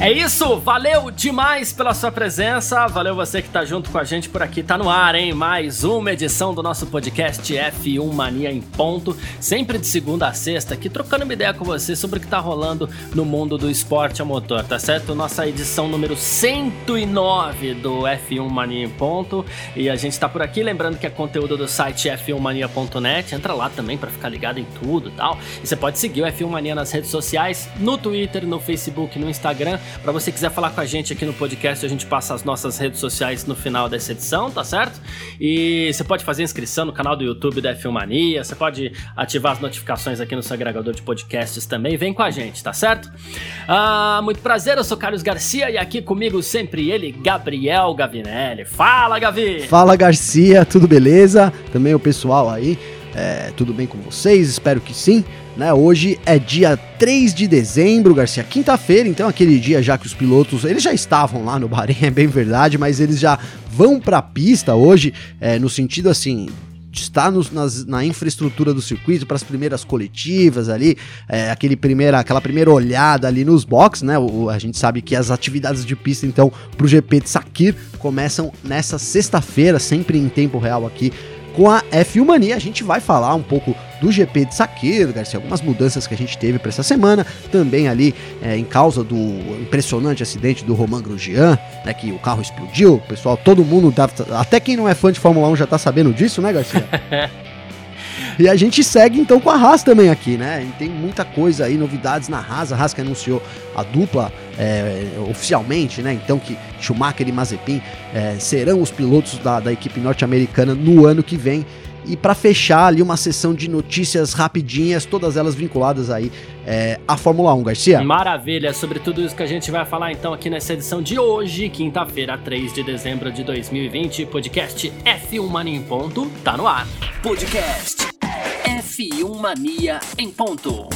É isso, valeu demais pela sua presença, valeu você que tá junto com a gente por aqui, tá no ar, hein? Mais uma edição do nosso podcast F1 Mania em ponto, sempre de segunda a sexta, aqui trocando uma ideia com você sobre o que tá rolando no mundo do esporte a motor, tá certo? Nossa edição número 109 do F1 Mania em ponto, e a gente tá por aqui, lembrando que é conteúdo do site f1mania.net, entra lá também para ficar ligado em tudo e tal, e você pode seguir o F1 Mania nas redes sociais, no Twitter, no Facebook, no Instagram, para você quiser falar com a gente aqui no podcast, a gente passa as nossas redes sociais no final dessa edição, tá certo? E você pode fazer inscrição no canal do YouTube da Filmania, você pode ativar as notificações aqui no seu agregador de podcasts também. Vem com a gente, tá certo? Ah, muito prazer, eu sou Carlos Garcia e aqui comigo sempre ele, Gabriel Gavinelli. Fala, Gavi! Fala, Garcia, tudo beleza? Também o pessoal aí, é, tudo bem com vocês? Espero que sim. Né? Hoje é dia 3 de dezembro, Garcia, quinta-feira, então aquele dia já que os pilotos, eles já estavam lá no Bahrein, é bem verdade, mas eles já vão para a pista hoje, é, no sentido assim, está nos, nas, na infraestrutura do circuito para as primeiras coletivas ali, é, aquele primeira, aquela primeira olhada ali nos boxes, né? O, a gente sabe que as atividades de pista, então, para o GP de Sakir começam nessa sexta-feira, sempre em tempo real aqui com a F1 Mania. A gente vai falar um pouco do GP de Saqueiro, Garcia, algumas mudanças que a gente teve para essa semana, também ali é, em causa do impressionante acidente do Romain Grosjean, né, que o carro explodiu, pessoal, todo mundo, deve, até quem não é fã de Fórmula 1 já tá sabendo disso, né, Garcia? E a gente segue então com a Haas também aqui, né? E tem muita coisa aí, novidades na Haas. A Haas que anunciou a dupla é, oficialmente, né? Então que Schumacher e Mazepin é, serão os pilotos da, da equipe norte-americana no ano que vem. E para fechar ali uma sessão de notícias rapidinhas, todas elas vinculadas aí é, à Fórmula 1, Garcia. Maravilha, sobre tudo isso que a gente vai falar então aqui nessa edição de hoje, quinta-feira, 3 de dezembro de 2020, podcast F1 Mania em ponto, tá no ar. Podcast F1 Mania em ponto.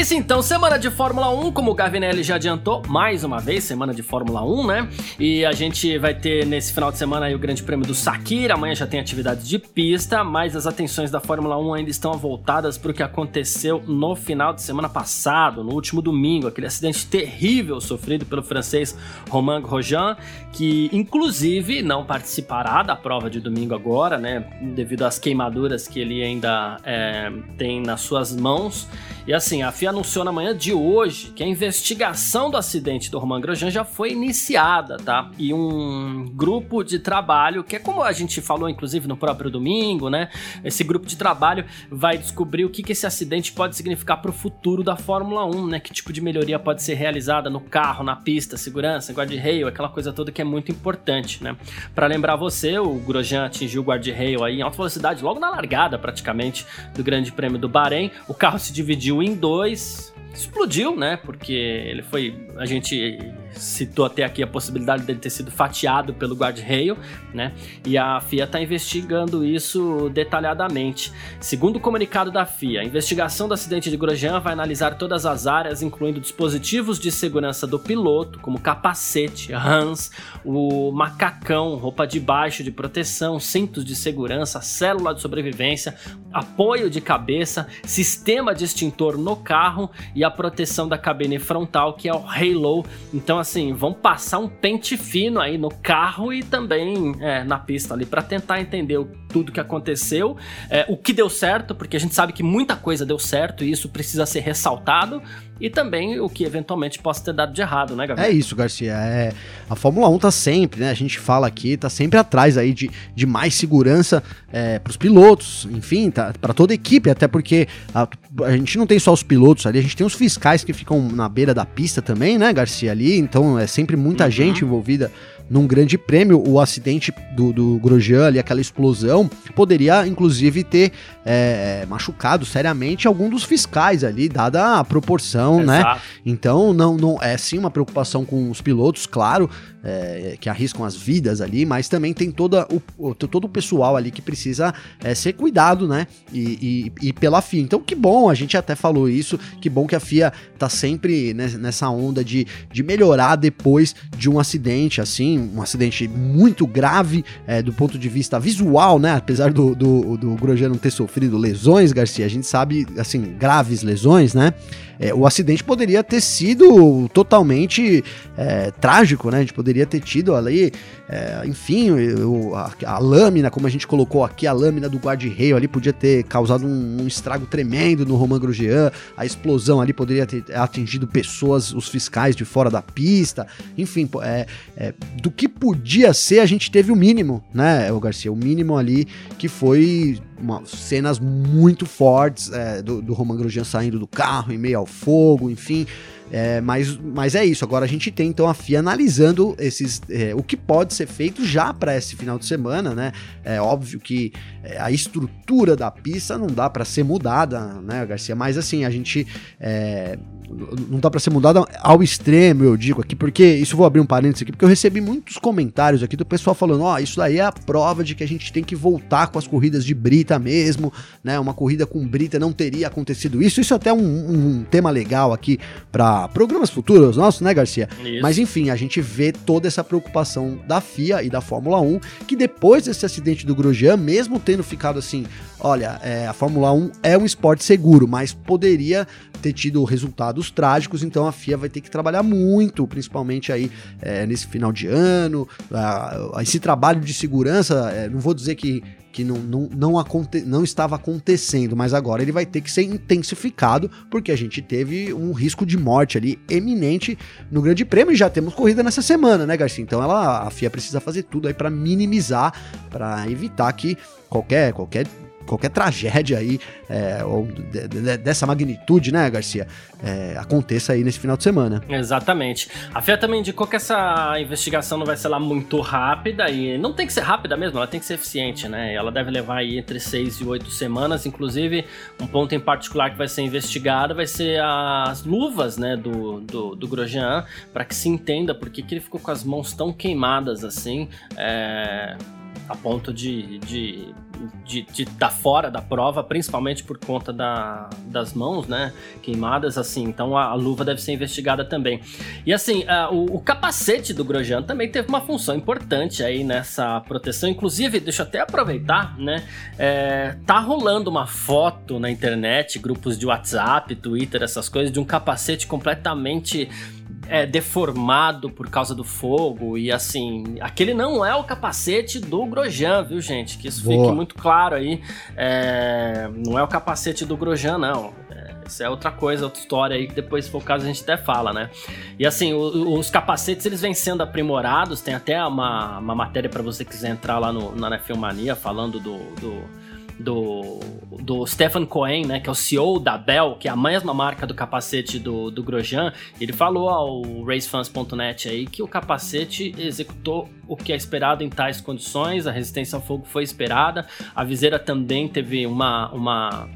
Isso então, semana de Fórmula 1, como o Gavinelli já adiantou, mais uma vez, semana de Fórmula 1, né? E a gente vai ter nesse final de semana o Grande Prêmio do Sakira, amanhã já tem atividades de pista, mas as atenções da Fórmula 1 ainda estão voltadas para o que aconteceu no final de semana passado, no último domingo, aquele acidente terrível sofrido pelo francês Romain Grosjean, que inclusive não participará da prova de domingo agora, né? Devido às queimaduras que ele ainda é, tem nas suas mãos. E assim, a FIA anunciou na manhã de hoje que a investigação do acidente do Romain Grosjean já foi iniciada, tá? E um grupo de trabalho, que é como a gente falou inclusive no próprio domingo, né? Esse grupo de trabalho vai descobrir o que, que esse acidente pode significar para o futuro da Fórmula 1, né? Que tipo de melhoria pode ser realizada no carro, na pista, segurança, guarda-rail, aquela coisa toda que é muito importante, né? Para lembrar você, o Grosjean atingiu o guarda-rail aí em alta velocidade logo na largada praticamente do Grande Prêmio do Bahrein. O carro se dividiu em dois explodiu, né? Porque ele foi. A gente citou até aqui a possibilidade dele ter sido fatiado pelo guarda-rail, né? E a FIA está investigando isso detalhadamente. Segundo o comunicado da FIA, a investigação do acidente de Grosjean vai analisar todas as áreas, incluindo dispositivos de segurança do piloto, como capacete, rãs, o macacão, roupa de baixo de proteção, cintos de segurança, célula de sobrevivência, apoio de cabeça, sistema de extintor no carro e a proteção da cabine frontal, que é o halo. Então, assim, vão passar um pente fino aí no carro e também é, na pista ali para tentar entender tudo que aconteceu, é, o que deu certo, porque a gente sabe que muita coisa deu certo e isso precisa ser ressaltado e também o que eventualmente possa ter dado de errado, né, Gabriel? É isso, Garcia. É, a Fórmula 1 tá sempre, né? A gente fala aqui, tá sempre atrás aí de, de mais segurança é, para os pilotos, enfim, tá, para toda a equipe, até porque a, a, gente não tem só os pilotos ali, a gente tem os fiscais que ficam na beira da pista também, né, Garcia, ali, então é sempre muita uhum. gente envolvida num grande prêmio, o acidente do, do Grosjean ali, aquela explosão, poderia inclusive ter é, machucado seriamente algum dos fiscais ali, dada a proporção, né? Exato. né? Então, não, não é sim uma preocupação com os pilotos, claro, é, que arriscam as vidas ali, mas também tem toda o, todo o pessoal ali que precisa é, ser cuidado, né? E, e, e, pela FIA. Então, que bom, a gente até falou isso, que bom que a FIA tá sempre nessa onda de, de melhorar depois de um acidente, assim, um acidente muito grave é, do ponto de vista visual, né? Apesar do, do, do Grosjean não ter sofrido lesões, Garcia, a gente sabe, assim, graves lesões, né? É, o acidente poderia ter sido totalmente é, trágico, né? A gente poderia ter tido ali, é, enfim, o, a, a, lâmina, como a gente colocou aqui, a lâmina do guarda-reio ali podia ter causado um, um, estrago tremendo no Romain Grosjean, a explosão ali poderia ter atingido pessoas, os fiscais de fora da pista, enfim, é, é, do que podia ser, a gente teve o mínimo, né, o Garcia, o mínimo ali que foi uma, cenas muito fortes é, do, do Roman Grosjean saindo do carro em meio ao fogo, enfim. É, mas, mas é isso. Agora a gente tem então a FIA analisando esses, é, o que pode ser feito já para esse final de semana, né? É óbvio que é, a estrutura da pista não dá para ser mudada, né, Garcia? Mas assim, a gente é, não dá para ser mudada ao extremo, eu digo aqui, porque isso vou abrir um parênteses aqui, porque eu recebi muitos comentários aqui do pessoal falando, ó, oh, isso daí é a prova de que a gente tem que voltar com as corridas de brita mesmo, né? Uma corrida com brita não teria acontecido isso. Isso é até um, um tema legal aqui para programas futuros nossos, né, Garcia? Isso. Mas enfim, a gente vê toda essa preocupação da FIA e da Fórmula 1, que depois desse acidente do Grosjean, mesmo tendo ficado assim, olha, é, a Fórmula 1 é um esporte seguro, mas poderia ter tido resultados trágicos, então a FIA vai ter que trabalhar muito, principalmente aí é, nesse final de ano. esse trabalho de segurança, é, não vou dizer que que não, não, não, aconte, não estava acontecendo, mas agora ele vai ter que ser intensificado, porque a gente teve um risco de morte ali eminente no Grande Prêmio e já temos corrida nessa semana, né, Garcia? Então ela, a FIA precisa fazer tudo aí para minimizar, para evitar que qualquer, qualquer qualquer tragédia aí, é, ou de, de, dessa magnitude, né, Garcia, é, aconteça aí nesse final de semana. Exatamente. A FIA também indicou que essa investigação não vai ser lá muito rápida e não tem que ser rápida mesmo, ela tem que ser eficiente, né? Ela deve levar aí entre seis e oito semanas, inclusive um ponto em particular que vai ser investigado vai ser as luvas, né, do, do, do Grosjean, para que se entenda por que, que ele ficou com as mãos tão queimadas assim, é, a ponto de, de de estar tá fora da prova, principalmente por conta da, das mãos, né? Queimadas, assim. Então a, a luva deve ser investigada também. E assim, uh, o, o, capacete do Grosjean também teve uma função importante aí nessa proteção. Inclusive, deixa eu até aproveitar, né? É, tá rolando uma foto na internet, grupos de WhatsApp, Twitter, essas coisas, de um capacete completamente é, deformado por causa do fogo e assim, aquele não é o capacete do Grosjean, viu gente? Que isso Boa. fique muito claro aí. É, não é o capacete do Grosjean, não. É, isso é outra coisa, outra história aí que depois, se for o caso, a gente até fala, né? E assim, o, os capacetes eles vêm sendo aprimorados, tem até uma, uma matéria para você quiser entrar lá no, na Filmania falando do, do do, do Stefan Cohen, né, que é o CEO da Bell, que é a mesma marca do capacete do, do Grosjean, ele falou ao racefans.net aí que o capacete executou o que é esperado em tais condições, a resistência ao fogo foi esperada, a viseira também teve uma, uma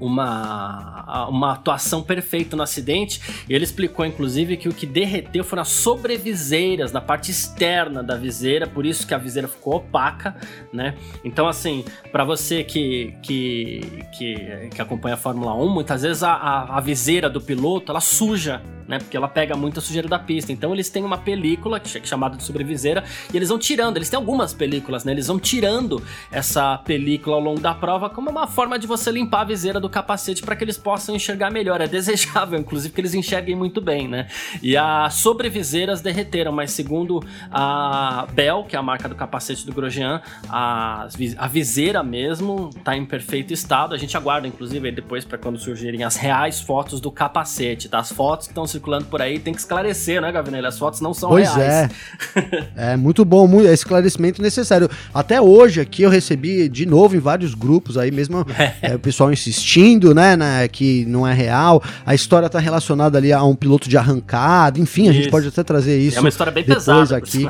uma, uma atuação perfeita no acidente. E ele explicou, inclusive, que o que derreteu foram as sobreviseiras na parte externa da viseira, por isso que a viseira ficou opaca, né? Então, assim, para você que, que, que, que, acompanha a Fórmula 1, muitas vezes a, a, a viseira do piloto ela suja né? Porque ela pega muita sujeira da pista. Então eles têm uma película que é chamada de sobreviseira e eles vão tirando. Eles têm algumas películas, né? Eles vão tirando essa película ao longo da prova como uma forma de você limpar a viseira do capacete para que eles possam enxergar melhor. É desejável, inclusive, que eles enxerguem muito bem, né? E as sobreviseiras derreteram, mas segundo a Bell, que é a marca do capacete do Grosjean, a, a viseira mesmo tá em perfeito estado. A gente aguarda, inclusive, depois para quando surgirem as reais fotos do capacete, tá? As fotos que estão circulando por aí, tem que esclarecer, né, Gavinelli? As fotos não são pois reais. Pois é. é muito bom, muito, é esclarecimento necessário. Até hoje aqui eu recebi de novo em vários grupos aí mesmo é. o pessoal insistindo, né, né, que não é real. A história tá relacionada ali a um piloto de arrancada, enfim, a gente pode até trazer isso. É uma história bem pesada. aqui.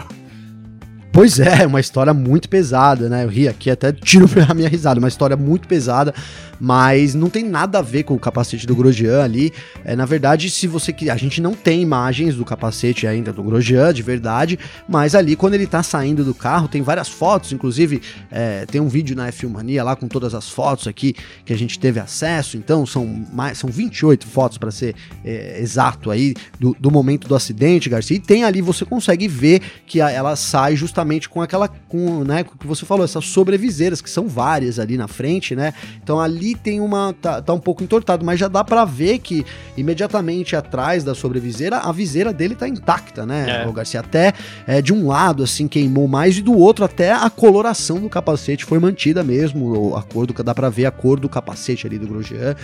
Pois é, uma história muito pesada, né? Eu ri aqui, até tiro a minha risada, uma história muito pesada mas não tem nada a ver com o capacete do Grosjean ali. É, na verdade, se você que a gente não tem imagens do capacete ainda do Grosjean de verdade, mas ali quando ele tá saindo do carro, tem várias fotos, inclusive é, tem um vídeo na F1 Mania lá com todas as fotos aqui que a gente teve acesso, então são mais são 28 fotos para ser é, exato aí do, do, momento do acidente, Garcia. E tem ali você consegue ver que a, ela sai justamente com aquela com, né, com o que você falou, essas sobreviseiras que são várias ali na frente, né? Então ali ali tem uma. Tá, tá um pouco entortado, mas já dá para ver que imediatamente atrás da sobreviseira, a viseira dele tá intacta, né, é. o Garcia? Até é, de um lado, assim, queimou mais, e do outro, até a coloração do capacete foi mantida mesmo. A cor do, dá para ver a cor do capacete ali do Grosjean.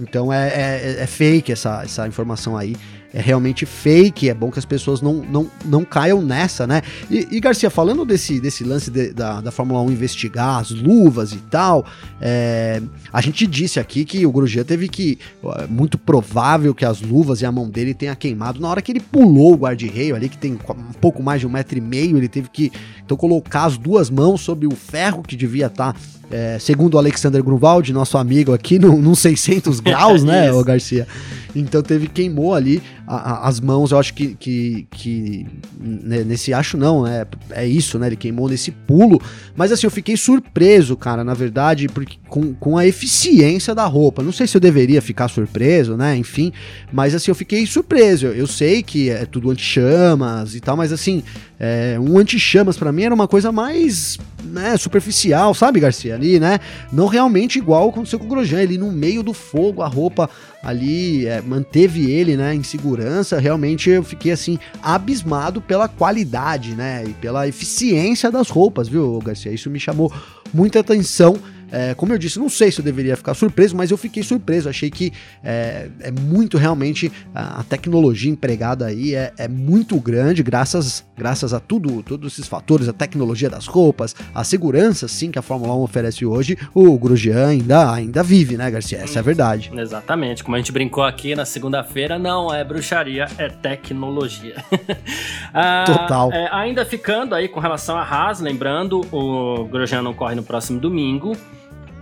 Então é, é, é fake essa, essa informação aí é realmente fake, é bom que as pessoas não, não, não caiam nessa, né? E, e Garcia, falando desse, desse lance de, da, da Fórmula 1 investigar as luvas e tal, é, a gente disse aqui que o Grosjean teve que, é muito provável que as luvas e a mão dele tenha queimado na hora que ele pulou o guarda-reio ali, que tem um pouco mais de um metro e meio, ele teve que, então, colocar as duas mãos sobre o ferro que devia estar... Tá é, segundo o Alexander Grunwald, nosso amigo aqui, num, num 600 graus, né, o Garcia? Então teve, queimou ali as mãos, eu acho que, que, que né, nesse acho não, é, é isso, né, ele queimou nesse pulo, mas assim, eu fiquei surpreso, cara, na verdade, porque com, com a eficiência da roupa, não sei se eu deveria ficar surpreso, né, enfim, mas assim, eu fiquei surpreso, eu, eu sei que é tudo anti-chamas e tal, mas assim, é, um anti-chamas para mim era uma coisa mais né, superficial, sabe, Garcia? Ali, né? Não realmente igual aconteceu com o Grosjean, ele no meio do fogo, a roupa ali é, manteve ele, né, em segurança. Realmente eu fiquei assim abismado pela qualidade, né, e pela eficiência das roupas, viu, Garcia? Isso me chamou muita atenção. É, como eu disse, não sei se eu deveria ficar surpreso, mas eu fiquei surpreso. Achei que é, é muito realmente a, a, tecnologia empregada aí é, é, muito grande, graças, graças a tudo, todos esses fatores, a tecnologia das roupas, a segurança sim que a Fórmula 1 oferece hoje. O Grosjean ainda, ainda vive, né, Garcia? Essa é a verdade. Exatamente. Como a gente brincou aqui na segunda-feira, não é bruxaria, é tecnologia. ah, Total. É, ainda ficando aí com relação a Haas, lembrando, o Grosjean não corre no próximo domingo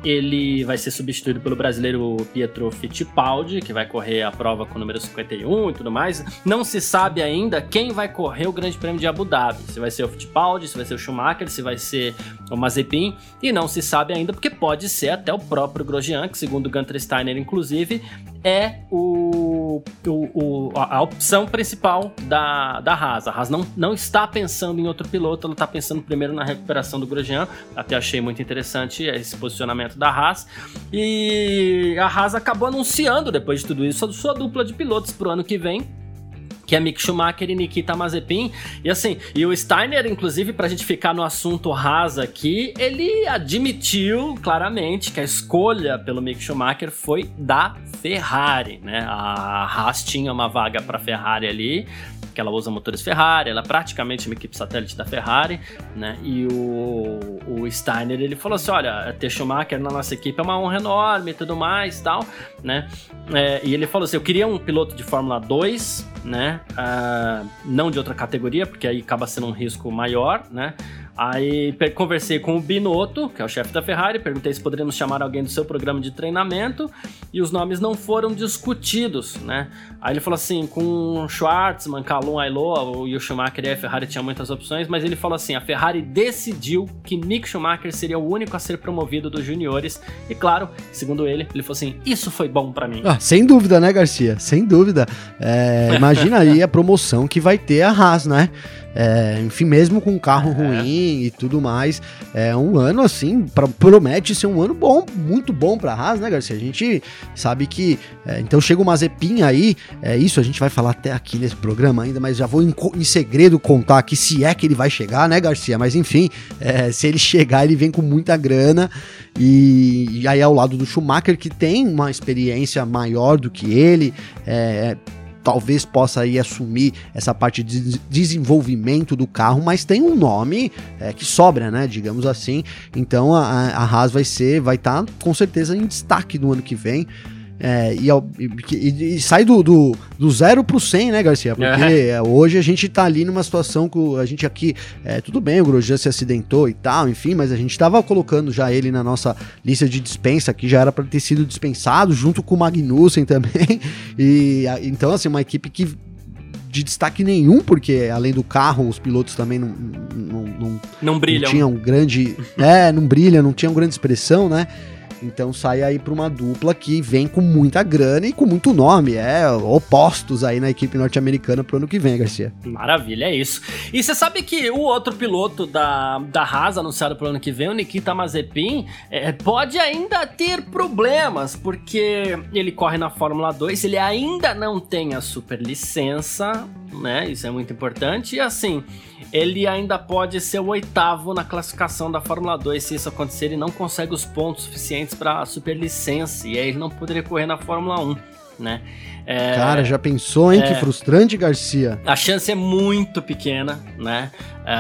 ele vai ser substituído pelo brasileiro Pietro Fittipaldi, que vai correr a prova com o número 51 e tudo mais. Não se sabe ainda quem vai correr o Grande Prêmio de Abu Dhabi. Se vai ser o Fittipaldi, se vai ser o Schumacher, se vai ser o Mazepin. E não se sabe ainda porque pode ser até o próprio Grosjean, que segundo Gunter Steiner, inclusive, é o, o, o, a opção principal da, da Haas. A Haas não, não está pensando em outro piloto, ela está pensando primeiro na recuperação do Grosjean. Até achei muito interessante esse posicionamento da Haas. E a Haas acabou anunciando, depois de tudo isso, a sua dupla de pilotos para o ano que vem que é Mick Schumacher e Nikita Mazepin. E assim, e o Steiner, inclusive, pra gente ficar no assunto Haas aqui, ele admitiu claramente que a escolha pelo Mick Schumacher foi da Ferrari, né? A Haas tinha uma vaga para Ferrari ali, que ela usa motores Ferrari, ela é praticamente uma equipe satélite da Ferrari, né? E o, o Steiner, ele falou assim, olha, ter Schumacher na nossa equipe é uma honra enorme e tudo mais tal, né? É, e ele falou assim, eu queria um piloto de Fórmula 2, né? Uh, não de outra categoria, porque aí acaba sendo um risco maior, né? Aí conversei com o Binotto, que é o chefe da Ferrari, perguntei se poderíamos chamar alguém do seu programa de treinamento e os nomes não foram discutidos, né? Aí ele falou assim, com Schwartzman, Calum, Ailô e o Schumacher e a Ferrari tinha muitas opções, mas ele falou assim, a Ferrari decidiu que Mick Schumacher seria o único a ser promovido dos juniores e claro, segundo ele, ele falou assim, isso foi bom para mim. Ah, sem dúvida, né, Garcia? Sem dúvida. É, imagina aí a promoção que vai ter a Haas, né? É, enfim, mesmo com um carro é. ruim e tudo mais, é um ano assim, pra, promete ser um ano bom, muito bom pra Haas, né, Garcia? A gente sabe que. É, então chega o Mazepin aí, é isso, a gente vai falar até aqui nesse programa ainda, mas já vou em, em segredo contar aqui se é que ele vai chegar, né, Garcia? Mas enfim, é, se ele chegar, ele vem com muita grana. E, e, aí ao lado do Schumacher, que tem uma experiência maior do que ele, é, talvez possa aí assumir essa parte de desenvolvimento do carro, mas tem um nome é, que sobra, né? Digamos assim. Então a, a Haas vai ser, vai estar tá, com certeza em destaque no ano que vem. É, e, e, e, sai do, do, do zero pro 100, né, Garcia? Porque é. hoje a gente tá ali numa situação que a gente aqui, é, tudo bem, o Grosjean se acidentou e tal, enfim, mas a gente tava colocando já ele na nossa lista de dispensa, que já era para ter sido dispensado, junto com o Magnussen também. E então, assim, uma equipe que de destaque nenhum, porque além do carro, os pilotos também não, não, não, não brilham. Não tinham grande. é, não brilham, não tinham grande expressão, né? Então sai aí para uma dupla que vem com muita grana e com muito nome. É opostos aí na equipe norte-americana pro ano que vem, Garcia. Maravilha, é isso. E você sabe que o outro piloto da, da Haas anunciado pro ano que vem, o Nikita Mazepin, é, pode ainda ter problemas, porque ele corre na Fórmula 2, ele ainda não tem a superlicença, né? Isso é muito importante. E assim ele ainda pode ser o oitavo na classificação da Fórmula 2 se isso acontecer. Ele não consegue os pontos suficientes para a superlicença e aí ele não poderia correr na Fórmula 1, né? É, Cara, já pensou, hein? É, que frustrante, Garcia. A chance é muito pequena, né? É,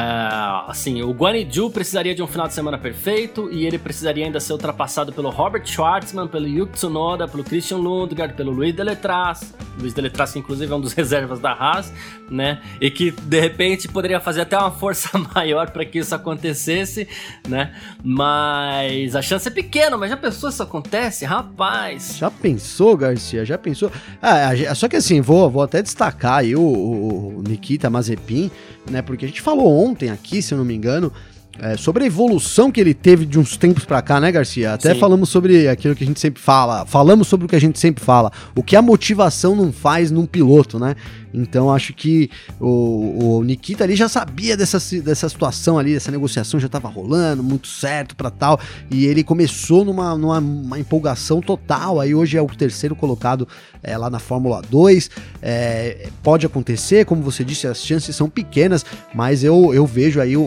assim, o Guanaju precisaria de um final de semana perfeito e ele precisaria ainda ser ultrapassado pelo Robert Schwartzman, pelo Yuki Tsunoda, pelo Christian Lundgaard, pelo Luiz Deletraz. Luiz Deletraz, que inclusive é um dos reservas da Haas, né? E que de repente poderia fazer até uma força maior para que isso acontecesse, né? Mas a chance é pequena, mas já pensou se isso acontece? Rapaz! Já pensou, Garcia? Já pensou? Ah, só que assim, vou, vou até destacar aí o, o Nikita Mazepin, né? Porque a gente falou ontem aqui, se eu não me engano, é, sobre a evolução que ele teve de uns tempos para cá, né, Garcia? Até Sim. falamos sobre aquilo que a gente sempre fala, falamos sobre o que a gente sempre fala, o que a motivação não faz num piloto, né? Então acho que o, o Nikita ali já sabia dessa, dessa situação ali, dessa negociação já estava rolando, muito certo para tal, e ele começou numa, numa empolgação total. Aí hoje é o terceiro colocado é, lá na Fórmula 2. É, pode acontecer, como você disse, as chances são pequenas, mas eu, eu vejo aí o,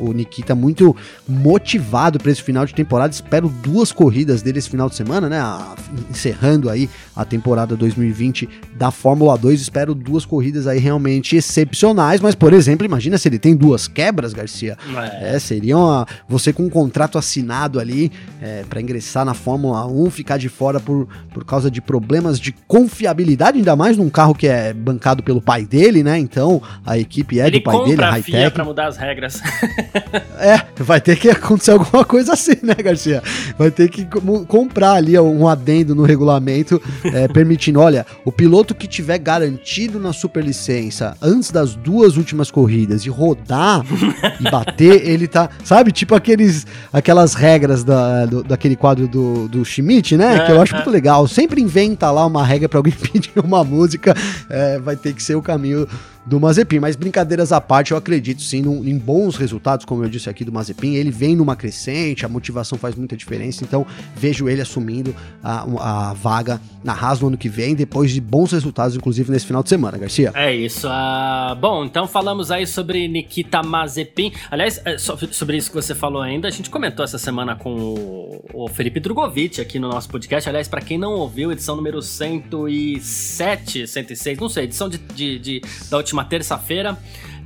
o Nikita muito motivado para esse final de temporada. Espero duas corridas dele esse final de semana, né? Encerrando aí a temporada 2020 da Fórmula 2. Espero duas corridas aí realmente excepcionais, mas, por exemplo, imagina se ele tem duas quebras, Garcia. É, é seria uma, você com um contrato assinado ali é, para ingressar na Fórmula 1, ficar de fora por, por causa de problemas de confiabilidade, ainda mais num carro que é bancado pelo pai dele, né? Então a equipe é ele do pai dele, a high-tech. para mudar as regras. é, vai ter que acontecer alguma coisa assim, né, Garcia? Vai ter que comprar ali um adendo no regulamento é, permitindo, olha, o piloto que tiver garantido na superlicença antes das duas últimas corridas e rodar e bater, ele tá. Sabe, tipo aqueles, aquelas regras da, do, daquele quadro do, do Schmidt, né? É, que eu acho é. muito legal. Sempre inventa lá uma regra para alguém pedir uma música, é, vai ter que ser o caminho do Mazepin. Mas brincadeiras à parte, eu acredito sim num, em bons resultados, como eu disse aqui do Mazepin. Ele vem numa crescente, a motivação faz muita diferença, então vejo ele assumindo a, a vaga na Haas no ano que vem, depois de bons resultados, inclusive nesse final de semana, Garcia. É isso. Uh, bom, então falamos aí sobre Nikita Mazepin. Aliás, é, sobre isso que você falou ainda, a gente comentou essa semana com o Felipe Drogovic aqui no nosso podcast. Aliás, para quem não ouviu, edição número 107, 106, não sei, edição de, de, de da última terça-feira.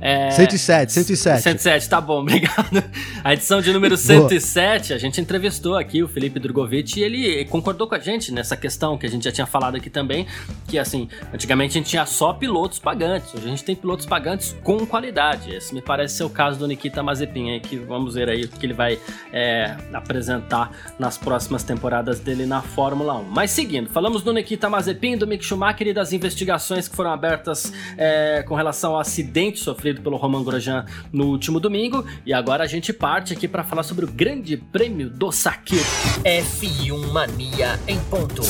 É... 107, 107. 107, tá bom, obrigado. A edição de número 107, a gente entrevistou aqui o Felipe Drogovic e ele concordou com a gente nessa questão que a gente já tinha falado aqui também, que assim, antigamente a gente tinha só pilotos pagantes, hoje a gente tem pilotos pagantes com qualidade. Esse me parece ser o caso do Nikita Mazepin aí, que vamos ver aí o que ele vai é, apresentar nas próximas temporadas dele na Fórmula 1. Mas seguindo, falamos do Nikita Mazepin, do Mick Schumacher e das investigações que foram abertas é, com relação ao acidente sofrido pelo Roman Grosjean no último domingo. E agora a gente parte aqui para falar sobre o Grande Prêmio do Sakir. F1 Mania em ponto.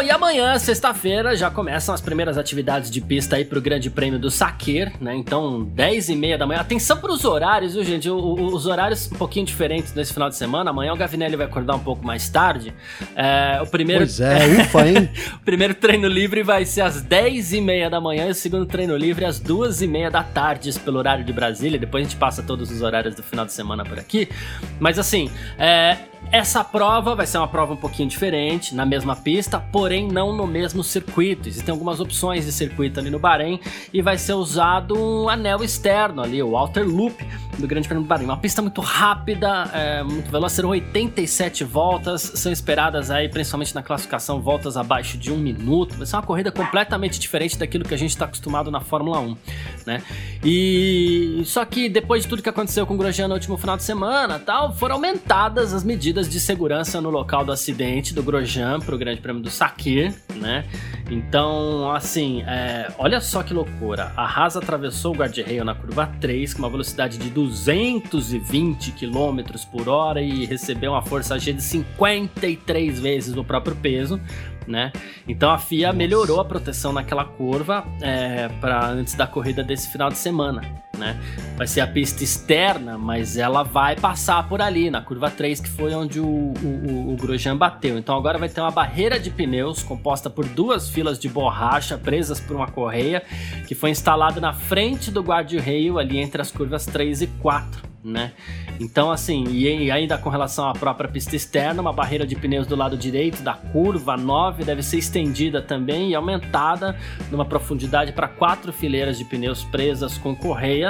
Bom, e amanhã, sexta-feira, já começam as primeiras atividades de pista aí pro Grande Prêmio do Saquer, né? Então, 10 e meia da manhã. Atenção para os horários, viu, gente? O, o, os horários um pouquinho diferentes nesse final de semana. Amanhã o Gavinelli vai acordar um pouco mais tarde. É, o primeiro... Pois é, ufa, hein? o primeiro treino livre vai ser às 10 e meia da manhã e o segundo treino livre às 2 e meia da tarde, pelo horário de Brasília. Depois a gente passa todos os horários do final de semana por aqui. Mas assim, é, Essa prova vai ser uma prova um pouquinho diferente, na mesma pista, porém não no mesmo circuito. Existem algumas opções de circuito ali no Bahrein e vai ser usado um anel externo ali, o Outer Loop do Grande Prêmio do Bahrein. Uma pista muito rápida, é, muito veloz, serão 87 voltas, são esperadas aí, principalmente na classificação, voltas abaixo de um minuto. Vai ser uma corrida completamente diferente daquilo que a gente está acostumado na Fórmula 1, né? E só que depois de tudo que aconteceu com o Grosjean no último final de semana, tal, foram aumentadas as medidas medidas de segurança no local do acidente do Grosjean para o Grande Prêmio do Sakir, né? Então, assim, é, olha só que loucura. A Haas atravessou o guarda-reio na curva 3 com uma velocidade de 220 km por hora e recebeu uma força G de 53 vezes o próprio peso, né? Então a FIA Nossa. melhorou a proteção naquela curva é, para antes da corrida desse final de semana, né? Vai ser a pista externa, mas ela vai passar por ali, na curva 3, que foi onde o, o, o Grosjean bateu. Então agora vai ter uma barreira de pneus composta por duas filas de borracha presas por uma correia que foi instalada na frente do guarda-reio ali entre as curvas 3 e 4 né? Então, assim, e ainda com relação à própria pista externa, uma barreira de pneus do lado direito da curva 9 deve ser estendida também e aumentada numa profundidade para quatro fileiras de pneus presas com correia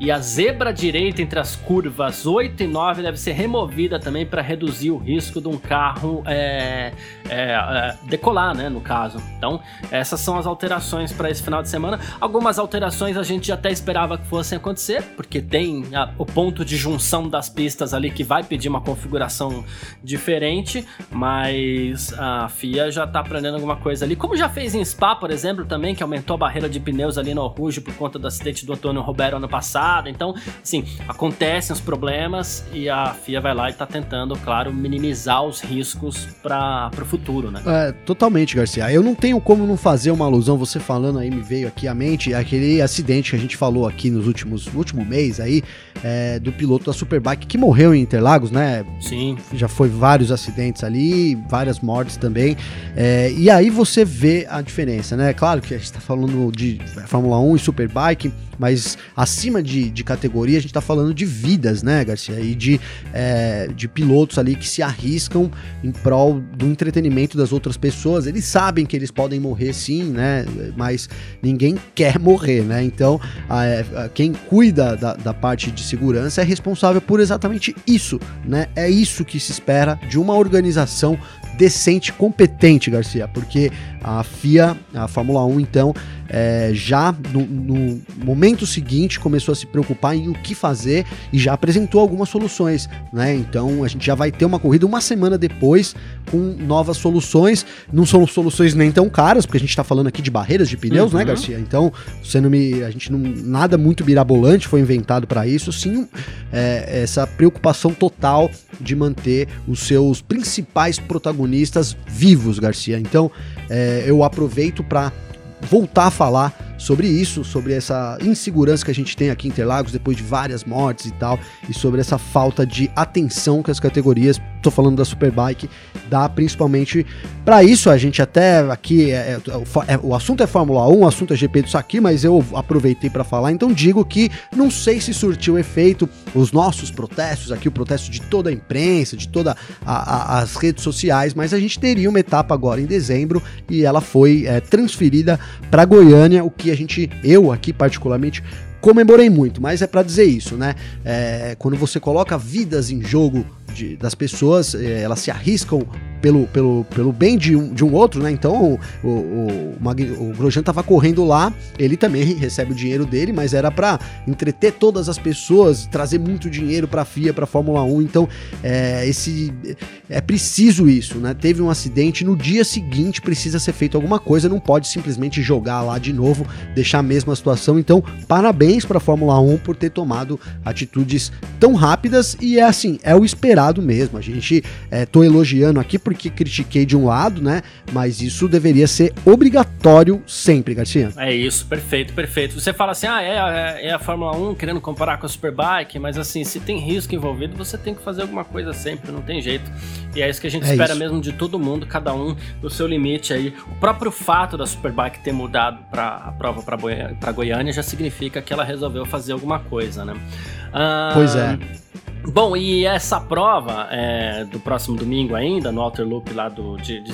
e a zebra direita entre as curvas 8 e 9 deve ser removida também para reduzir o risco de um carro é, é, é, decolar, né? No caso. Então, essas são as alterações para esse final de semana. Algumas alterações a gente até esperava que fossem acontecer, porque tem a, o ponto de junção das pistas ali que vai pedir uma configuração diferente, mas a FIA já está aprendendo alguma coisa ali, como já fez em Spa, por exemplo, também, que aumentou a barreira de pneus ali no Rouge por conta do acidente do Antônio Roberto ano passado. Então, assim, acontecem os problemas e a FIA vai lá e tá tentando, claro, minimizar os riscos para o futuro, né? É, totalmente, Garcia. Eu não tenho como não fazer uma alusão, você falando aí me veio aqui à mente, aquele acidente que a gente falou aqui nos últimos no último mês aí, é, do piloto da Superbike que morreu em Interlagos, né? Sim. Já foi vários acidentes ali, várias mortes também. É, e aí você vê a diferença, né? Claro que a gente tá falando de Fórmula 1 e Superbike, mas acima de, de categoria a gente está falando de vidas, né, Garcia? E de, é, de pilotos ali que se arriscam em prol do entretenimento das outras pessoas. Eles sabem que eles podem morrer sim, né? Mas ninguém quer morrer, né? Então, a, a, quem cuida da, da parte de segurança é responsável por exatamente isso, né? É isso que se espera de uma organização decente, competente, Garcia, porque a FIA, a Fórmula 1, então, é, já no, no, momento seguinte começou a se preocupar em o que fazer e já apresentou algumas soluções, né? Então a gente já vai ter uma corrida uma semana depois com novas soluções. Não são soluções nem tão caras, porque a gente está falando aqui de barreiras de pneus, né, uhum. né, Garcia? Então, você não me, a gente não nada muito mirabolante foi inventado para isso, sim, é, essa preocupação total de manter os seus principais protagonistas vivos, Garcia. Então, é, eu aproveito para voltar a falar sobre isso, sobre essa insegurança que a gente tem aqui em Interlagos depois de várias mortes e tal, e sobre essa falta de atenção que as categorias, tô falando da Superbike, dá principalmente para isso. A gente até aqui, é, é, é, o assunto é Fórmula 1, o assunto é GP do Saki, mas eu aproveitei para falar, então digo que não sei se surtiu efeito os nossos protestos aqui, o protesto de toda a imprensa, de todas as redes sociais, mas a gente teria uma etapa agora em dezembro e ela foi é, transferida para Goiânia, o que que a gente, eu aqui particularmente, comemorei muito, mas é para dizer isso, né? É, quando você coloca vidas em jogo de, das pessoas, é, elas se arriscam pelo, pelo, pelo bem de um, de um outro, né? Então o, o, o, o Grosjean tava correndo lá, ele também recebe o dinheiro dele, mas era para entreter todas as pessoas, trazer muito dinheiro para a FIA, para Fórmula 1. Então é, esse é preciso isso, né? Teve um acidente, no dia seguinte precisa ser feito alguma coisa, não pode simplesmente jogar lá de novo, deixar a mesma situação. Então parabéns para a Fórmula 1 por ter tomado atitudes tão rápidas e é assim, é o esperado mesmo. A gente é, tô elogiando aqui porque porque critiquei de um lado, né? Mas isso deveria ser obrigatório sempre, Garcia. É isso, perfeito, perfeito. Você fala assim, ah, é, é, é a Fórmula 1 querendo comparar com a Superbike, mas assim, se tem risco envolvido, você tem que fazer alguma coisa sempre, não tem jeito. E é isso que a gente é espera isso. mesmo de todo mundo, cada um no seu limite aí. O próprio fato da Superbike ter mudado para a prova para Goiânia já significa que ela resolveu fazer alguma coisa, né? Ah, pois é. Bom, e essa prova é, do próximo domingo ainda, no Outer Loop lá do, de, de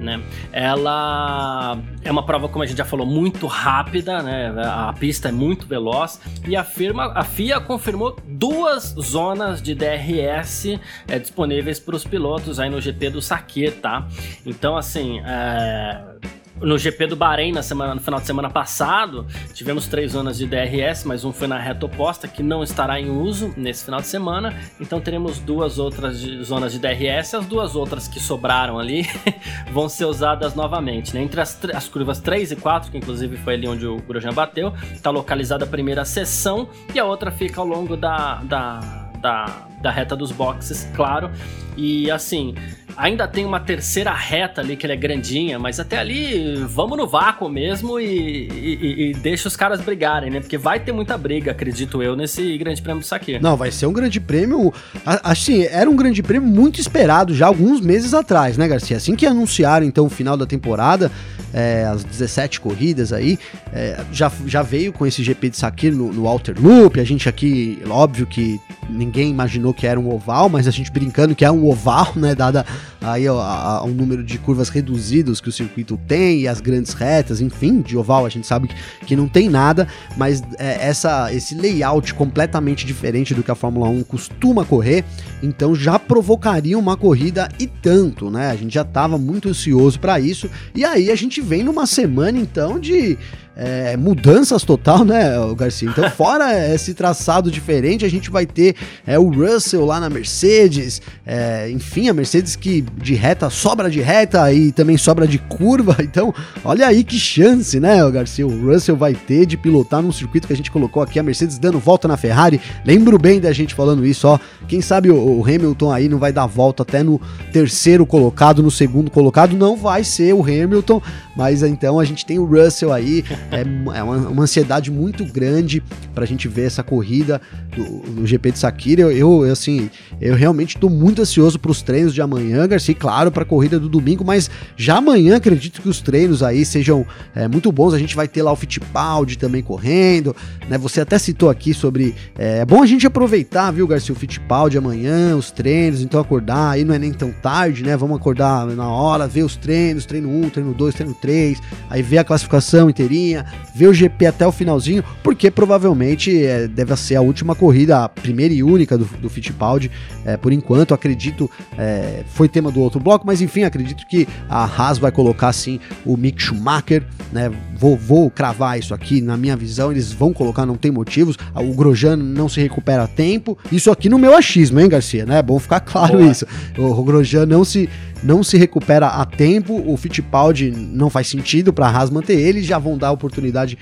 né? Ela é uma prova, como a gente já falou, muito rápida, né? A pista é muito veloz e a, firma, a FIA confirmou duas zonas de DRS é, disponíveis para os pilotos aí no GP do Sakir, tá? Então, assim, é no GP do Bahrein, na semana, no final de semana passado, tivemos três zonas de DRS, mas um foi na reta oposta, que não estará em uso nesse final de semana. Então teremos duas outras de, zonas de DRS, as duas outras que sobraram ali vão ser usadas novamente. Né? Entre as, as, curvas 3 e 4, que inclusive foi ali onde o Grosjean bateu, está localizada a primeira seção e a outra fica ao longo da, da, da, da reta dos boxes, claro. E assim, Ainda tem uma terceira reta ali que ele é grandinha, mas até ali vamos no vácuo mesmo e, e, e, deixa os caras brigarem, né? Porque vai ter muita briga, acredito eu, nesse Grande Prêmio do Saque. Não, vai ser um grande prêmio. Assim, era um grande prêmio muito esperado já alguns meses atrás, né, Garcia? Assim que anunciaram então o final da temporada, é, as 17 corridas aí, é, já, já veio com esse GP de Sakir no, no Alter Loop. A gente aqui, óbvio que ninguém imaginou que era um oval, mas a gente brincando que é um oval, né? Dada aí ó, um número de curvas reduzidos que o circuito tem e as grandes retas, enfim, de oval a gente sabe que, que não tem nada, mas é, essa, esse layout completamente diferente do que a Fórmula 1 costuma correr, então já provocaria uma corrida e tanto, né? A gente já estava muito ansioso para isso e aí a gente vem numa semana então de é, mudanças total, né, Garcia? Então, fora esse traçado diferente, a gente vai ter é, o Russell lá na Mercedes, é, enfim, a Mercedes que de reta sobra de reta e também sobra de curva. Então, olha aí que chance, né, Garcia? O Russell vai ter de pilotar num circuito que a gente colocou aqui, a Mercedes dando volta na Ferrari. Lembro bem da gente falando isso, ó. Quem sabe o, o Hamilton aí não vai dar volta até no terceiro colocado, no segundo colocado, não vai ser o Hamilton, mas então a gente tem o Russell aí é, é uma, uma, ansiedade muito grande para a gente ver essa corrida do, do GP de Sakira. Eu, eu, assim, eu realmente estou muito ansioso para os treinos de amanhã, Garcia, claro, para a corrida do domingo, mas já amanhã acredito que os treinos aí sejam é, muito bons. A gente vai ter lá o Fittipaldi também correndo, né? Você até citou aqui sobre. É, é bom a gente aproveitar, viu, Garcia, o Fittipaldi amanhã, os treinos, então acordar aí não é nem tão tarde, né? Vamos acordar na hora, ver os treinos, treino 1, treino 2, treino 3, aí ver a classificação inteirinha, ver o GP até o finalzinho, porque provavelmente é, deve ser a última corrida, a primeira e única do, do Fittipaldi, é, por enquanto, acredito, é, foi tema do outro bloco, mas enfim, acredito que a Haas vai colocar sim o Mick Schumacher, né? Vou, vou cravar isso aqui, na minha visão, eles vão colocar, não tem motivos, o Grosjean não se recupera a tempo, isso aqui no meu achismo, hein, Garcia, né? É bom ficar claro Boa. isso. O Grosjean não se não se recupera a tempo, o Fittipaldi não faz sentido para a Haas manter ele, já vão dar oportunidade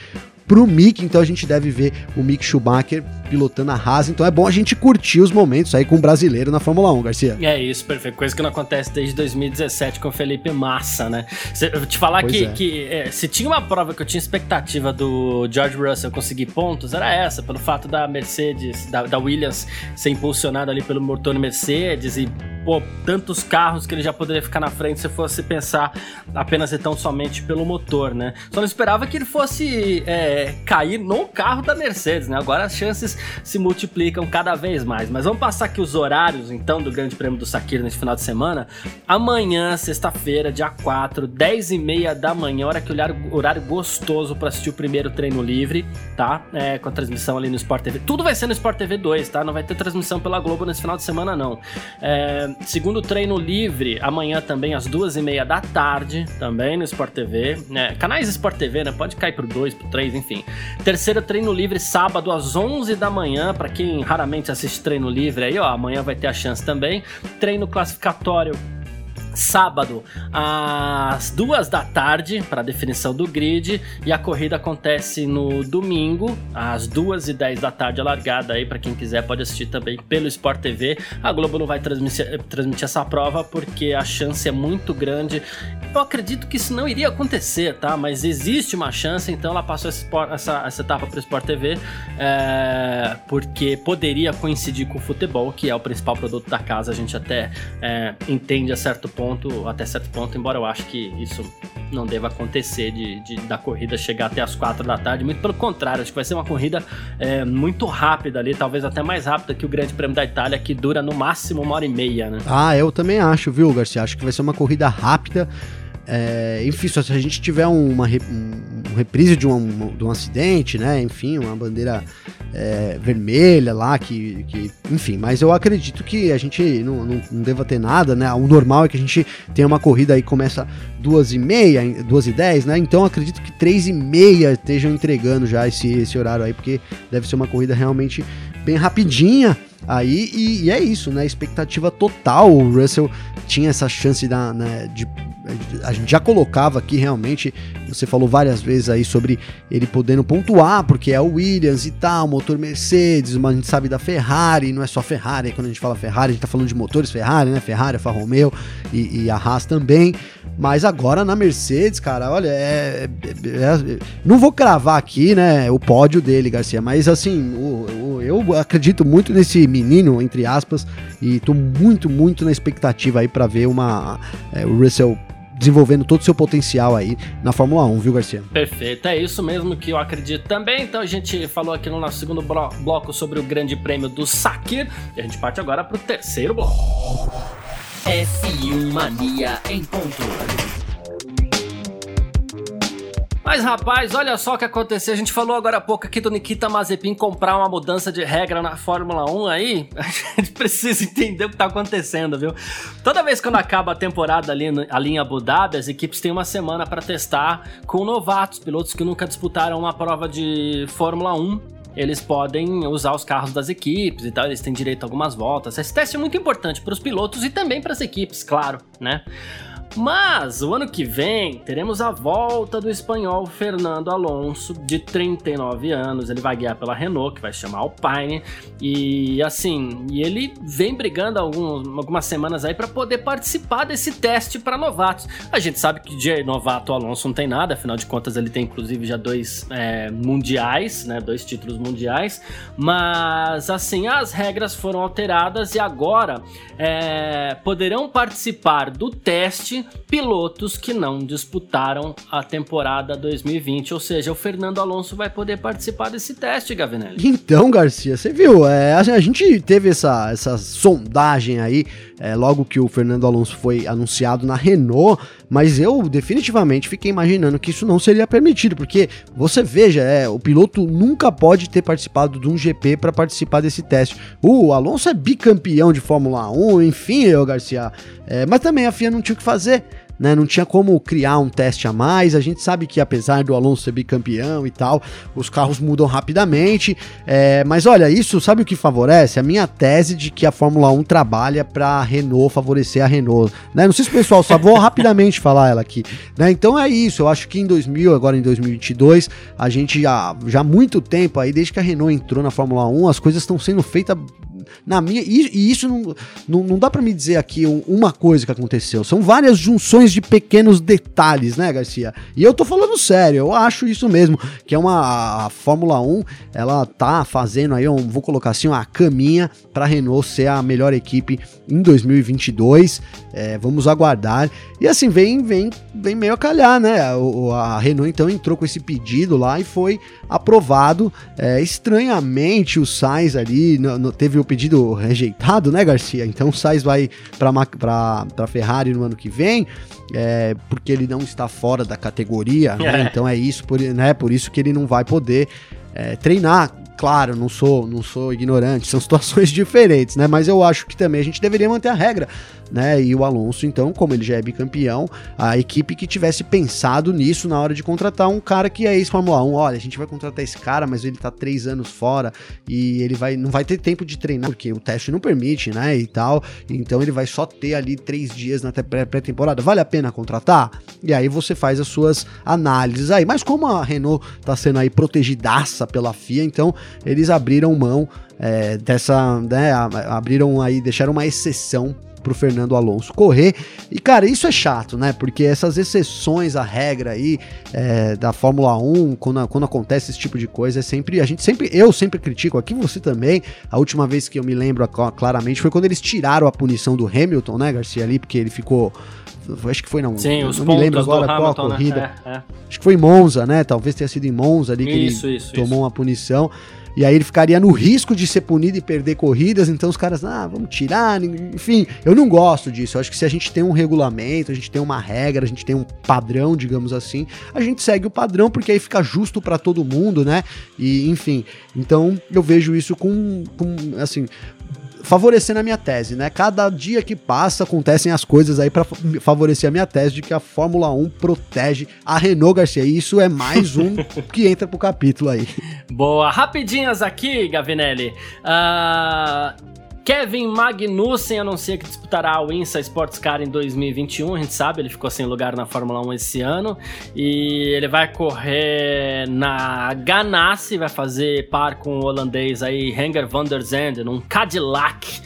pro Mick, então a gente deve ver o Mick Schumacher pilotando a Haas, então é bom a gente curtir os momentos aí com o brasileiro na Fórmula 1, Garcia. É isso, perfeito, coisa que não acontece desde 2017 com o Felipe Massa, né? Se, eu te falar pois que, é. que é, se tinha uma prova que eu tinha expectativa do George Russell conseguir pontos, era essa, pelo fato da Mercedes, da, da Williams ser impulsionada ali pelo motor Mercedes e pô, tantos carros que ele já poderia ficar na frente se fosse pensar apenas e tão somente pelo motor, né? Só não esperava que ele fosse é, cair no carro da Mercedes, né? Agora as chances se multiplicam cada vez mais. Mas vamos passar aqui os horários, então, do Grande Prêmio do Sakir nesse final de semana. Amanhã, sexta-feira, dia 4, 10 e meia da manhã, hora que horário, horário gostoso para assistir o primeiro treino livre, tá? É, com a transmissão ali no Sport TV. Tudo vai ser no Sport TV 2, tá? Não vai ter transmissão pela Globo nesse final de semana, não. É, segundo treino livre, amanhã também às duas e meia da tarde, também no Sport TV. Né? Canais Sport TV, né? Pode cair pro 2, pro 3, enfim. Terceiro treino livre, sábado às 11 da manhã, para quem raramente assiste treino livre aí, ó, amanhã vai ter a chance também. Treino classificatório sábado às duas da tarde para definição do grid e a corrida acontece no domingo às duas e dez da tarde a largada aí para quem quiser pode assistir também pelo Sport TV a Globo não vai transmitir, transmitir essa prova porque a chance é muito grande. Eu acredito que isso não iria acontecer tá? Mas existe uma chance então ela passou essa, essa, etapa para o Sport TV é, porque poderia coincidir com o futebol que é o principal produto da casa a gente até é, entende a certo ponto ponto, até certo ponto, embora eu acho que isso não deva acontecer de, de da corrida chegar até as quatro da tarde. Muito pelo contrário, acho que vai ser uma corrida é, muito rápida ali, talvez até mais rápida que o Grande Prêmio da Itália, que dura no máximo uma hora e meia, né? Ah, eu também acho, viu, Garcia? Acho que vai ser uma corrida rápida. É, enfim, só se a gente tiver uma, um, reprise de um, de um acidente, né? Enfim, uma bandeira é, vermelha lá, que, que, Enfim, mas eu acredito que a gente não, não, não, deva ter nada, né? O normal é que a gente tenha uma corrida aí começa duas e meia, duas e dez, né? Então acredito que três e meia estejam entregando já esse, esse horário aí, porque deve ser uma corrida realmente bem rapidinha aí e, e, é isso, né? Expectativa total. O Russell tinha essa chance da, né, de a gente já colocava aqui realmente, você falou várias vezes aí sobre ele podendo pontuar, porque é o Williams e tal, motor Mercedes, mas a gente sabe da Ferrari, não é só Ferrari, quando a gente fala Ferrari, a gente tá falando de motores Ferrari, né? Ferrari, Alfa Romeo e, e a Haas também. Mas agora na Mercedes, cara, olha, é, é, é, não vou cravar aqui, né, o pódio dele, Garcia, mas assim, o, o, eu acredito muito nesse menino, entre aspas, e tô muito, muito na expectativa aí para ver uma é, o Russell desenvolvendo todo o seu potencial aí na Fórmula 1, viu, Garcia? Perfeito, é isso mesmo que eu acredito também. Então a gente falou aqui no nosso segundo bloco sobre o Grande Prêmio do Sakir e a gente parte agora para o terceiro bloco. F1 Mania em ponto. Mas rapaz, olha só o que aconteceu. A gente falou agora há pouco aqui do Nikita Mazepin comprar uma mudança de regra na Fórmula 1 aí. A gente precisa entender o que tá acontecendo, viu? Toda vez quando acaba a temporada ali, ali em Abu Dhabi, as equipes têm uma semana para testar com novatos, pilotos que nunca disputaram uma prova de Fórmula 1 eles podem usar os carros das equipes e tal, eles têm direito a algumas voltas. Esse teste é muito importante para os pilotos e também para as equipes, claro, né? Mas o ano que vem teremos a volta do espanhol Fernando Alonso, de 39 anos. Ele vai guiar pela Renault, que vai chamar Alpine. E assim, e ele vem brigando alguns, algumas semanas aí para poder participar desse teste para novatos. A gente sabe que de novato Alonso não tem nada, afinal de contas ele tem inclusive já dois é, mundiais, né, dois títulos mundiais. Mas assim, as regras foram alteradas e agora é, poderão participar do teste pilotos que não disputaram a temporada 2020, ou seja, o Fernando Alonso vai poder participar desse teste, Gavinelli. Então, Garcia, você viu, é, a gente teve essa, essa sondagem aí, é, logo que o Fernando Alonso foi anunciado na Renault, mas eu definitivamente fiquei imaginando que isso não seria permitido, porque você veja, é, o piloto nunca pode ter participado de um GP para participar desse teste. O Alonso é bicampeão de Fórmula 1, enfim, eu, Garcia, é, mas também a FIA não tinha o que fazer né? Não tinha como criar um teste a mais. A gente sabe que apesar do Alonso ser bicampeão e tal, os carros mudam rapidamente. É, mas olha, isso sabe o que favorece? A minha tese de que a Fórmula 1 trabalha para a Renault favorecer a Renault. Né? Não sei se o pessoal só vou rapidamente falar ela aqui. Né? Então é isso. Eu acho que em 2000, agora em 2022, a gente já, já há muito tempo aí, desde que a Renault entrou na Fórmula 1, as coisas estão sendo feitas na minha. E, e isso não, não, não dá para me dizer aqui uma coisa que aconteceu. São várias junções de pequenos detalhes, né, Garcia? E eu tô falando sério, eu acho isso mesmo. Que é uma. A Fórmula 1, ela tá fazendo aí, um, vou colocar assim, uma caminha pra Renault ser a melhor equipe em 2022. É, vamos aguardar. E assim, vem, vem, vem meio a calhar, né? A Renault então entrou com esse pedido lá e foi aprovado. É, estranhamente, o Sainz ali no, no, teve o pedido rejeitado, né, Garcia? Então o Sainz vai para a Ferrari no ano que vem, é, porque ele não está fora da categoria, né? É. Então é isso, por, né, por isso que ele não vai poder é, treinar claro, não sou, não sou ignorante, são situações diferentes, né? Mas eu acho que também a gente deveria manter a regra né? E o Alonso, então, como ele já é bicampeão, a equipe que tivesse pensado nisso na hora de contratar um cara que é ex-Fórmula 1. Olha, a gente vai contratar esse cara, mas ele tá três anos fora e ele vai, não vai ter tempo de treinar, porque o teste não permite, né? E tal. Então ele vai só ter ali três dias na pré-temporada. Vale a pena contratar? E aí você faz as suas análises aí. Mas como a Renault tá sendo aí protegidaça pela FIA, então eles abriram mão é, dessa, né, abriram aí, deixaram uma exceção pro Fernando Alonso correr. E, cara, isso é chato, né? Porque essas exceções à regra aí é, da Fórmula 1, quando, quando acontece esse tipo de coisa, é sempre. A gente sempre. Eu sempre critico aqui, você também. A última vez que eu me lembro claramente foi quando eles tiraram a punição do Hamilton, né, Garcia, ali, porque ele ficou acho que foi não. Sim, os não me lembro agora qual a né? corrida. Né? É, é. Acho que foi em Monza, né? Talvez tenha sido em Monza ali que isso, ele isso, tomou isso. uma punição. E aí ele ficaria no risco de ser punido e perder corridas, então os caras, ah, vamos tirar, enfim, eu não gosto disso. Eu acho que se a gente tem um regulamento, a gente tem uma regra, a gente tem um padrão, digamos assim, a gente segue o padrão porque aí fica justo para todo mundo, né? E enfim, então eu vejo isso com, com assim, favorecendo a minha tese, né? Cada dia que passa acontecem as coisas aí para favorecer a minha tese de que a Fórmula 1 protege a Renault Garcia. E isso é mais um que entra pro capítulo aí. Boa, rapidinhas aqui, Gavinelli. Uh, Kevin Magnussen anuncia que disputará o INSA Sports Car em 2021. A gente sabe, ele ficou sem lugar na Fórmula 1 esse ano. E ele vai correr na Ganassi, vai fazer par com o holandês aí, Henger van der Zande, num Cadillac.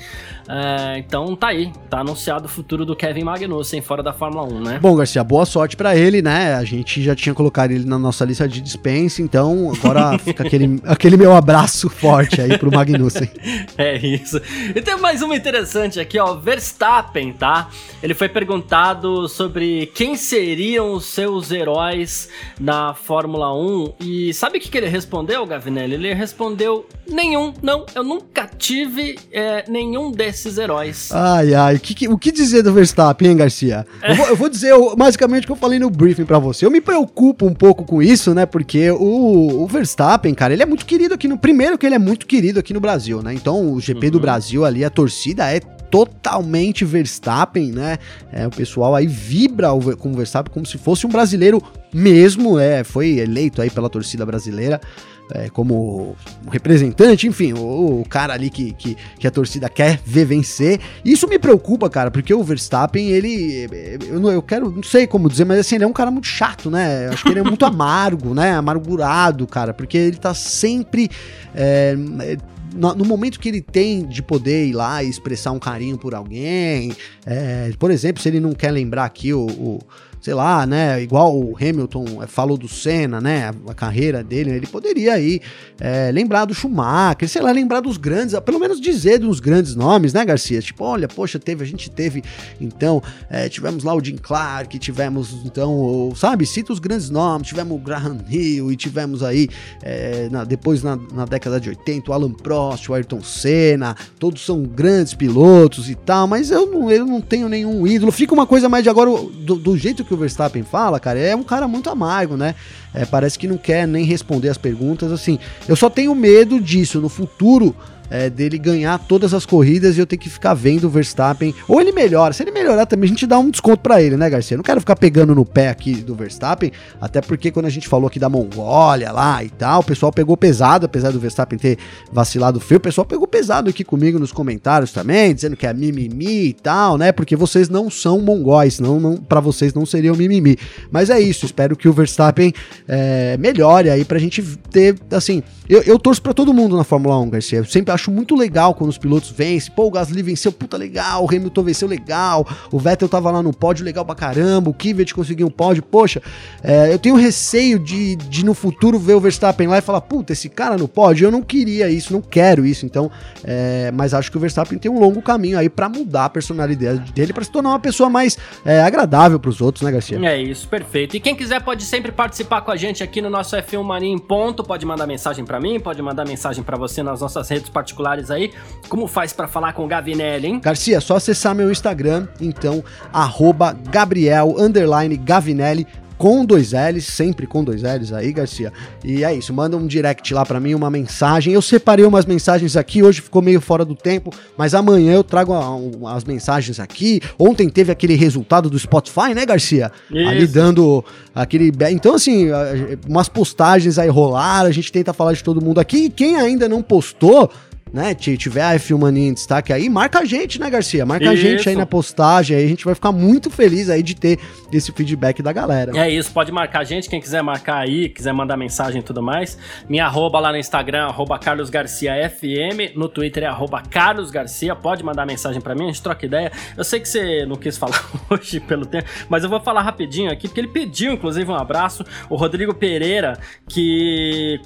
É, então tá aí, tá anunciado o futuro do Kevin Magnussen fora da Fórmula 1, né? Bom, Garcia, boa sorte para ele, né? A gente já tinha colocado ele na nossa lista de dispensa, então agora fica aquele, aquele meu abraço forte aí pro Magnussen. é isso. E tem mais uma interessante aqui, ó, Verstappen, tá? Ele foi perguntado sobre quem seriam os seus heróis na Fórmula 1 e sabe o que, que ele respondeu, Gavinelli? Ele respondeu nenhum, não, eu nunca tive é, nenhum desses esses heróis. Ai, ai, o que, o que dizer do Verstappen, hein, Garcia? É. Eu, vou, eu, vou, dizer basicamente o que eu falei no briefing para você. Eu me preocupo um pouco com isso, né? Porque o, o, Verstappen, cara, ele é muito querido aqui no. Primeiro que ele é muito querido aqui no Brasil, né? Então, o GP uhum. do Brasil ali, a torcida é totalmente Verstappen, né? É, o pessoal aí vibra com o Verstappen como se fosse um brasileiro mesmo, é, foi eleito aí pela torcida brasileira é, como representante, enfim, o, o cara ali que, que, que, a torcida quer ver vencer. Isso me preocupa, cara, porque o Verstappen, ele. Eu, não, eu quero, não sei como dizer, mas assim, ele é um cara muito chato, né? Eu acho que ele é muito amargo, né? Amargurado, cara, porque ele tá sempre. É, no, no, momento que ele tem de poder ir lá e expressar um carinho por alguém, é, por exemplo, se ele não quer lembrar aqui o, o sei lá, né? Igual o Hamilton é, falou do Senna, né? A, carreira dele, ele poderia aí é, lembrar do Schumacher, sei lá, lembrar dos grandes, pelo menos dizer dos grandes nomes, né, Garcia? Tipo, olha, poxa, teve, a gente teve, então, é, tivemos lá o Jim Clark, tivemos, então, sabe, cita os grandes nomes, tivemos o Graham Hill e tivemos aí, é, na, depois na, na, década de 80, o Alan Prost, o Ayrton Senna, todos são grandes pilotos e tal, mas eu não, eu não tenho nenhum ídolo. Fica uma coisa mais de agora, do, do jeito que o Verstappen fala, cara, é um cara muito amargo, né? É, parece que não quer nem responder as perguntas, assim. Eu só tenho medo disso no futuro é, dele ganhar todas as corridas e eu ter que ficar vendo o Verstappen. Ou ele melhora. Se ele melhorar também, a gente dá um desconto para ele, né, Garcia? Eu não quero ficar pegando no pé aqui do Verstappen, até porque quando a gente falou aqui da Mongólia lá e tal, o pessoal pegou pesado, apesar do Verstappen ter vacilado feio, o pessoal pegou pesado aqui comigo nos comentários também, dizendo que é mimimi e tal, né? Porque vocês não são mongóis, não, não para vocês não seria o mimimi. Mas é isso, espero que o Verstappen é, melhore aí pra gente ter, assim, eu, eu torço para todo mundo na Fórmula 1, Garcia. Eu sempre acho muito legal quando os pilotos vencem. Pô, o Gasly venceu, puta legal. O Hamilton venceu legal. O Vettel tava lá no pódio, legal pra caramba. O Kvyat conseguiu um pódio. Poxa, é, eu tenho receio de, de no futuro ver o Verstappen lá e falar, puta, esse cara no pódio, eu não queria isso, não quero isso. Então, é, mas acho que o Verstappen tem um longo caminho aí para mudar a personalidade dele, para se tornar uma pessoa mais é, agradável para os outros, né, Garcia? É isso, perfeito. E quem quiser pode sempre participar com a gente aqui no nosso F1 Mania em ponto, pode mandar mensagem para mim, pode mandar mensagem para você nas nossas redes particulares aí. Como faz para falar com o Gavinelli, hein? Garcia, só acessar meu Instagram, então, arroba Gabriel, Gavinelli, com dois L's, sempre com dois L's aí, Garcia. E é isso, manda um direct lá para mim, uma mensagem. Eu separei umas mensagens aqui, hoje ficou meio fora do tempo, mas amanhã eu trago as mensagens aqui. Ontem teve aquele resultado do Spotify, né, Garcia? Isso. Ali dando aquele. Então, assim, umas postagens aí rolaram, a gente tenta falar de todo mundo aqui. E quem ainda não postou, né, tiver a F1 Mania em destaque aí, marca a gente, né, Garcia? Marca Isso. a gente aí na postagem, aí a gente vai ficar muito feliz aí de ter esse feedback da galera. É isso, pode marcar a gente, quem quiser marcar aí, quiser mandar mensagem e tudo mais. Minha arroba lá no Instagram, arroba Carlos Garcia FM, no Twitter é arroba Carlos Garcia, pode mandar mensagem para mim, a gente troca ideia. Eu sei que você não quis falar hoje pelo tempo, mas eu vou falar rapidinho aqui, porque ele pediu, inclusive, um abraço. O Rodrigo Pereira, que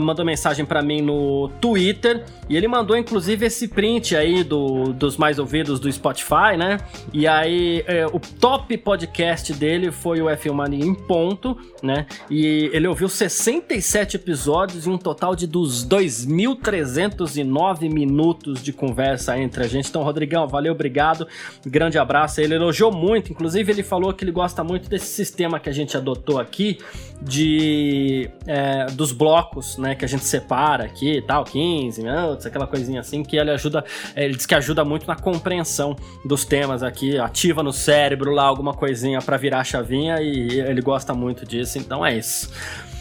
mandou mensagem para mim no Twitter, e ele mandou, inclusive, esse print aí do, dos mais ouvidos do Spotify, né? E aí, é, o top podcast dele foi o F1 Mania em ponto, né? E ele ouviu 67 episódios e um total de dos 2.309 minutos de conversa entre a gente. Então, Rodrigão, valeu, obrigado. Grande abraço. Ele elogiou muito, inclusive ele falou que ele gosta muito desse sistema que a gente adotou aqui de é, dos blocos, né, que a gente separa aqui, tal, 15 minutos, aquela coisinha assim que ele ajuda, é, ele diz que ajuda muito na compreensão dos temas aqui, ativa no cérebro lá alguma coisinha para virar a chavinha e ele gosta muito disso, então é isso.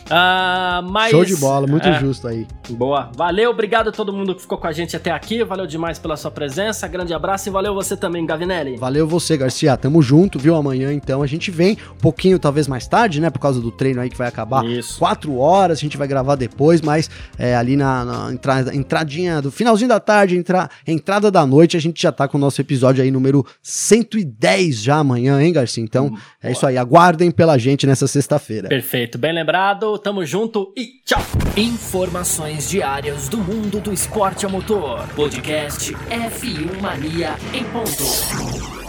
Uh, mas, Show de bola, muito é, justo aí. Boa. Valeu, obrigado a todo mundo que ficou com a gente até aqui. Valeu demais pela sua presença. Grande abraço e valeu você também, Gavinelli. Valeu você, Garcia. Tamo junto, viu? Amanhã então a gente vem um pouquinho, talvez mais tarde, né? Por causa do treino aí que vai acabar Isso. quatro horas. A gente vai gravar depois, mas é, ali na, na entrada, entradinha do finalzinho da tarde, entra, entrada da noite, a gente já tá com o nosso episódio aí número 110 já amanhã, hein, Garcia? Então hum, é boa. isso aí. Aguardem pela gente nessa sexta-feira. Perfeito. Bem lembrado tamo junto e tchau! Informações diárias do mundo do esporte a motor. Podcast F1 Mania em ponto.